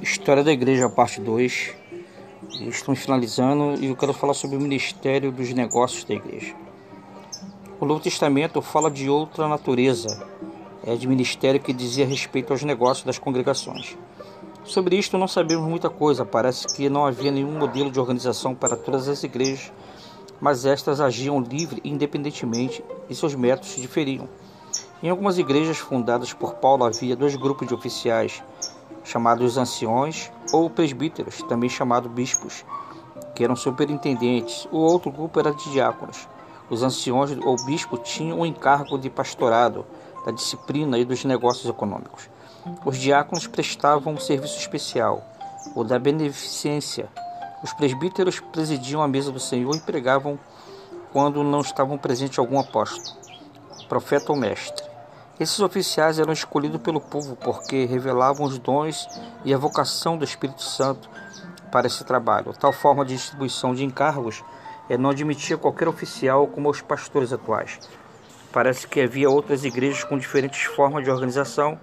História da Igreja, parte 2. Estamos finalizando e eu quero falar sobre o ministério dos negócios da igreja. O Novo Testamento fala de outra natureza, é de ministério que dizia respeito aos negócios das congregações. Sobre isto não sabemos muita coisa, parece que não havia nenhum modelo de organização para todas as igrejas, mas estas agiam livre e independentemente e seus métodos diferiam. Em algumas igrejas fundadas por Paulo havia dois grupos de oficiais chamados anciões ou presbíteros, também chamados bispos, que eram superintendentes. O outro grupo era de diáconos. Os anciões ou bispos tinham o encargo de pastorado, da disciplina e dos negócios econômicos. Os diáconos prestavam um serviço especial, o da beneficência. Os presbíteros presidiam a mesa do Senhor e pregavam quando não estavam presentes algum apóstolo, profeta ou mestre. Esses oficiais eram escolhidos pelo povo porque revelavam os dons e a vocação do Espírito Santo para esse trabalho. Tal forma de distribuição de encargos eh, não admitia qualquer oficial como os pastores atuais. Parece que havia outras igrejas com diferentes formas de organização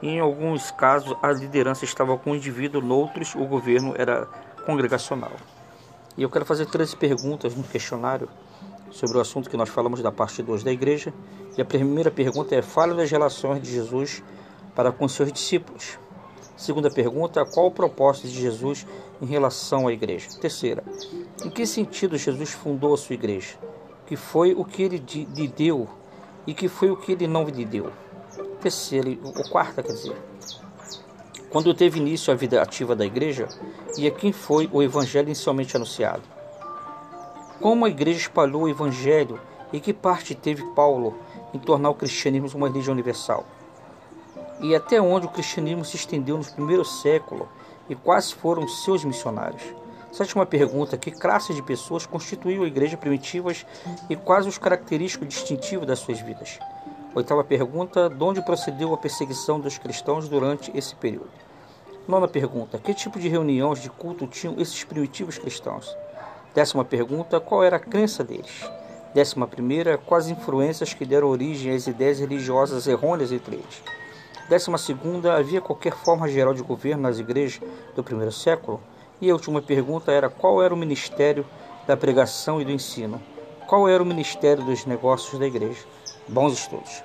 e em alguns casos a liderança estava com o indivíduo, noutros o governo era congregacional. E eu quero fazer três perguntas no questionário sobre o assunto que nós falamos da parte 2 da igreja. E a primeira pergunta é: fale das relações de Jesus para com seus discípulos. Segunda pergunta: qual o propósito de Jesus em relação à igreja? Terceira: em que sentido Jesus fundou a sua igreja? Que foi o que ele lhe deu e que foi o que ele não lhe deu? Terceira, ou quarta, quer dizer. Quando teve início a vida ativa da igreja e a quem foi o evangelho inicialmente anunciado? Como a igreja espalhou o evangelho e que parte teve Paulo em tornar o cristianismo uma religião universal? E até onde o cristianismo se estendeu no primeiro século e quais foram seus missionários? Sétima pergunta: que classe de pessoas constituiu a igreja primitivas e quais os característicos distintivos das suas vidas? Oitava pergunta: de onde procedeu a perseguição dos cristãos durante esse período? Nona pergunta: que tipo de reuniões de culto tinham esses primitivos cristãos? Décima pergunta: qual era a crença deles? Décima primeira: quais influências que deram origem às ideias religiosas errôneas entre eles? Décima segunda: havia qualquer forma geral de governo nas igrejas do primeiro século? E a última pergunta era: qual era o ministério da pregação e do ensino? Qual era o ministério dos negócios da igreja? Bons estudos.